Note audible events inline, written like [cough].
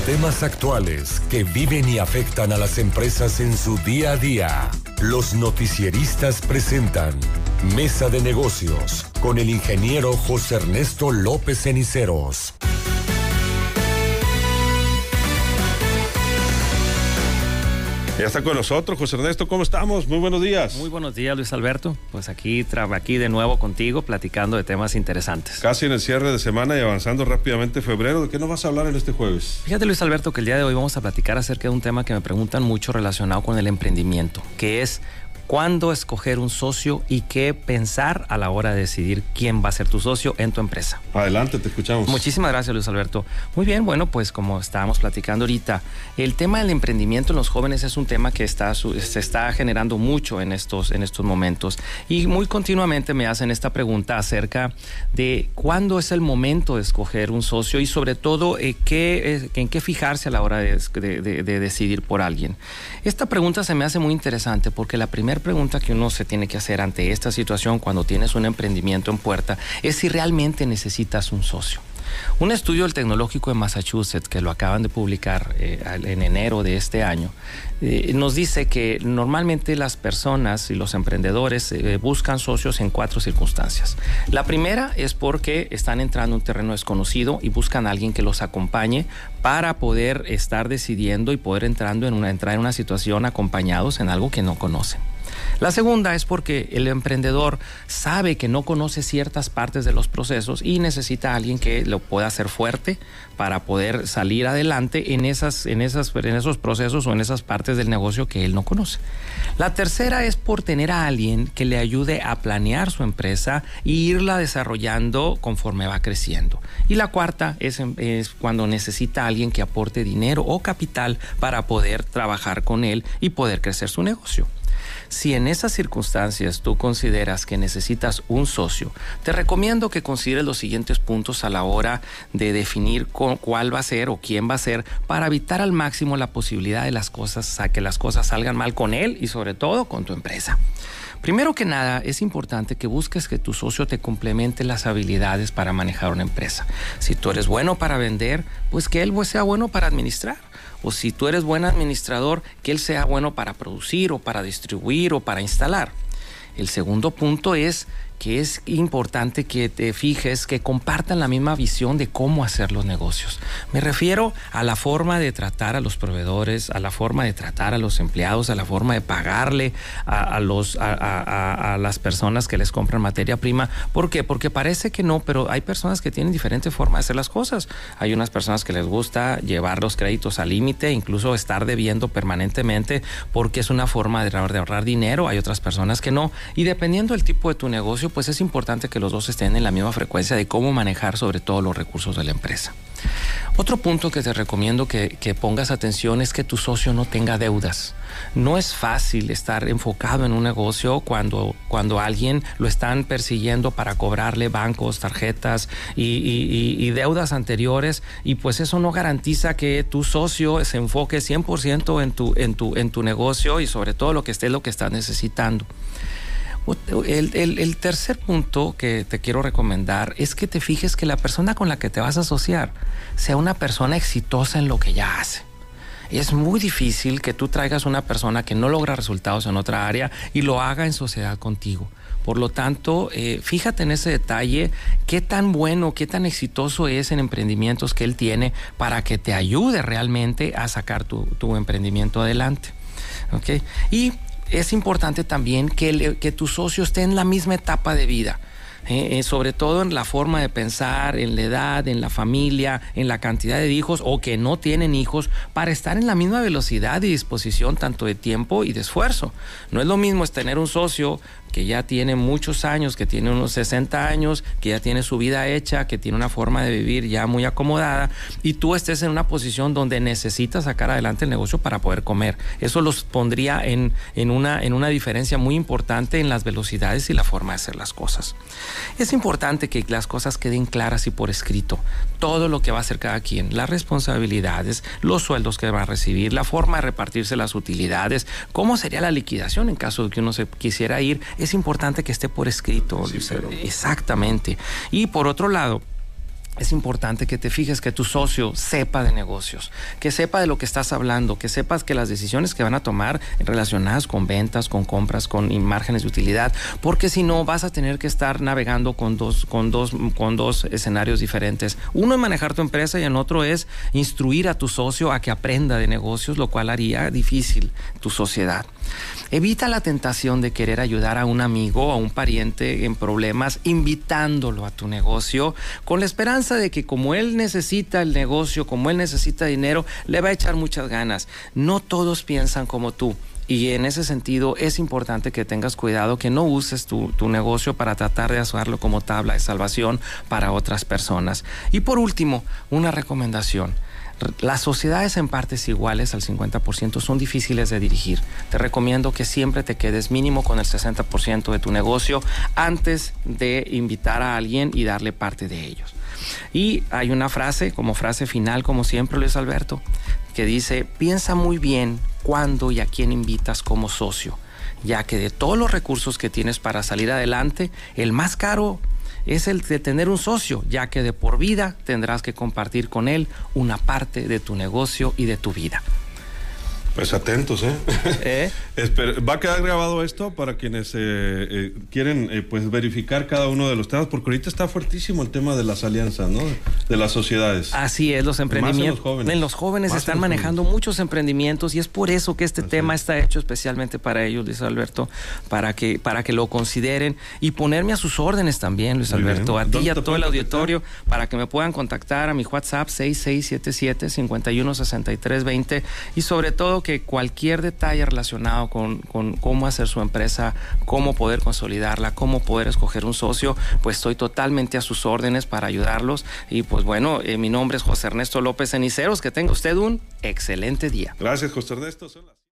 temas actuales que viven y afectan a las empresas en su día a día. Los noticieristas presentan Mesa de Negocios con el ingeniero José Ernesto López Ceniceros. Ya está con nosotros, José Ernesto, ¿cómo estamos? Muy buenos días. Muy buenos días, Luis Alberto. Pues aquí, aquí de nuevo contigo, platicando de temas interesantes. Casi en el cierre de semana y avanzando rápidamente febrero. ¿De qué nos vas a hablar en este jueves? Fíjate, Luis Alberto, que el día de hoy vamos a platicar acerca de un tema que me preguntan mucho relacionado con el emprendimiento, que es cuándo escoger un socio y qué pensar a la hora de decidir quién va a ser tu socio en tu empresa. Adelante, te escuchamos. Muchísimas gracias, Luis Alberto. Muy bien, bueno, pues como estábamos platicando ahorita, el tema del emprendimiento en los jóvenes es un tema que está, se está generando mucho en estos, en estos momentos y muy continuamente me hacen esta pregunta acerca de cuándo es el momento de escoger un socio y sobre todo eh, qué, en qué fijarse a la hora de, de decidir por alguien. Esta pregunta se me hace muy interesante porque la primera pregunta que uno se tiene que hacer ante esta situación cuando tienes un emprendimiento en puerta es si realmente necesitas un socio. Un estudio del Tecnológico de Massachusetts, que lo acaban de publicar eh, en enero de este año, eh, nos dice que normalmente las personas y los emprendedores eh, buscan socios en cuatro circunstancias. La primera es porque están entrando en un terreno desconocido y buscan a alguien que los acompañe para poder estar decidiendo y poder entrando en una, entrar en una situación acompañados en algo que no conocen. La segunda es porque el emprendedor sabe que no conoce ciertas partes de los procesos y necesita a alguien que lo pueda hacer fuerte para poder salir adelante en, esas, en, en esos procesos o en esas partes del negocio que él no conoce. La tercera es por tener a alguien que le ayude a planear su empresa e irla desarrollando conforme va creciendo. Y la cuarta es, es cuando necesita a alguien que aporte dinero o capital para poder trabajar con él y poder crecer su negocio. Si en esas circunstancias tú consideras que necesitas un socio, te recomiendo que consideres los siguientes puntos a la hora de definir cuál va a ser o quién va a ser para evitar al máximo la posibilidad de las cosas, que las cosas salgan mal con él y sobre todo con tu empresa. Primero que nada, es importante que busques que tu socio te complemente las habilidades para manejar una empresa. Si tú eres bueno para vender, pues que él sea bueno para administrar o si tú eres buen administrador, que él sea bueno para producir o para distribuir o para instalar. El segundo punto es que es importante que te fijes que compartan la misma visión de cómo hacer los negocios. Me refiero a la forma de tratar a los proveedores, a la forma de tratar a los empleados, a la forma de pagarle a, los, a, las personas que les compran materia prima. ¿Por qué? Porque parece que no, pero hay personas que tienen diferente forma de hacer las cosas. Hay unas personas que les gusta llevar los créditos al límite, incluso estar debiendo permanentemente porque es una forma de ahorrar dinero. Hay otras personas que no. Y dependiendo del tipo de tu negocio, pues es importante que los dos estén en la misma frecuencia de cómo manejar sobre todo los recursos de la empresa. Otro punto que te recomiendo que, pongas atención es que tu socio no tenga deudas. No es fácil estar enfocado en un negocio cuando, cuando alguien lo están persiguiendo para cobrarle bancos, tarjetas y, deudas anteriores y pues eso no garantiza que tu socio se enfoque 100% en tu, en, tu, en tu negocio y sobre todo lo que esté lo que estás necesitando. El, tercer punto que te quiero recomendar es que te fijes que la persona con la que te vas a asociar sea una persona exitosa en lo que ya hace. Es muy difícil que tú traigas una persona que no logra resultados en otra área y lo haga en sociedad contigo. Por lo tanto, eh, fíjate en ese detalle, qué tan bueno, qué tan exitoso es en emprendimientos que él tiene para que te ayude realmente a sacar tu, tu emprendimiento adelante. ¿Okay? Y es importante también que, tu socio esté en la misma etapa de vida. Eh, eh, sobre todo en la forma de pensar, en la edad, en la familia, en la cantidad de hijos o que no tienen hijos, para estar en la misma velocidad y disposición tanto de tiempo y de esfuerzo. No es lo mismo es tener un socio que ya tiene muchos años, que tiene unos 60 años, que ya tiene su vida hecha, que tiene una forma de vivir ya muy acomodada, y tú estés en una posición donde necesitas sacar adelante el negocio para poder comer. Eso los pondría en, en, una, en una diferencia muy importante en las velocidades y la forma de hacer las cosas. Es importante que las cosas queden claras y por escrito. Todo lo que va a hacer cada quien, las responsabilidades, los sueldos que va a recibir, la forma de repartirse las utilidades, cómo sería la liquidación en caso de que uno se quisiera ir es importante que esté por escrito. Exactamente. Y por otro lado, es importante que te fijes que tu socio sepa de negocios, que sepa de lo que estás hablando, que sepas que las decisiones que van a tomar relacionadas con ventas, con compras, con márgenes de utilidad, porque si no vas a tener que estar navegando con dos, con dos, con dos escenarios diferentes. Uno es manejar tu empresa y en otro es instruir a tu socio a que aprenda de negocios, lo cual haría difícil tu sociedad. Evita la tentación de querer ayudar a un amigo o a un pariente en problemas invitándolo a tu negocio con la esperanza de que como él necesita el negocio, como él necesita dinero, le va a echar muchas ganas. No todos piensan como tú. Y en ese sentido es importante que tengas cuidado, que no uses tu, tu, negocio para tratar de usarlo como tabla de salvación para otras personas. Y por último, una recomendación. Las sociedades en partes iguales al 50% son difíciles de dirigir. Te recomiendo que siempre te quedes mínimo con el 60% de tu negocio antes de invitar a alguien y darle parte de ellos. Y hay una frase, como frase final, como siempre, Luis Alberto, que dice, piensa muy bien cuándo y a quién invitas como socio, ya que de todos los recursos que tienes para salir adelante, el más caro es el de tener un socio, ya que de por vida tendrás que compartir con él una parte de tu negocio y de tu vida. Pues atentos, ¿eh? [laughs] ¿Eh? Va a quedar grabado esto para quienes eh, eh, quieren pues verificar cada uno de los temas, porque ahorita está fuertísimo el tema de las alianzas, ¿no? De las sociedades. Así es, los emprendimientos. en los jóvenes. En los jóvenes están manejando muchos emprendimientos y es por eso que este tema está hecho especialmente para ellos, Luis Alberto, para que, para que lo consideren y ponerme a sus órdenes también, Luis Alberto, a ti y a todo el auditorio, para que me puedan contactar a mi WhatsApp 6677 516320 y sobre todo que cualquier detalle relacionado con, cómo hacer su empresa, cómo poder consolidarla, cómo poder escoger un socio, pues estoy totalmente a sus órdenes para ayudarlos. Y pues bueno, eh, mi nombre es José Ernesto López Ceniceros. Que tenga usted un excelente día. Gracias, José Ernesto.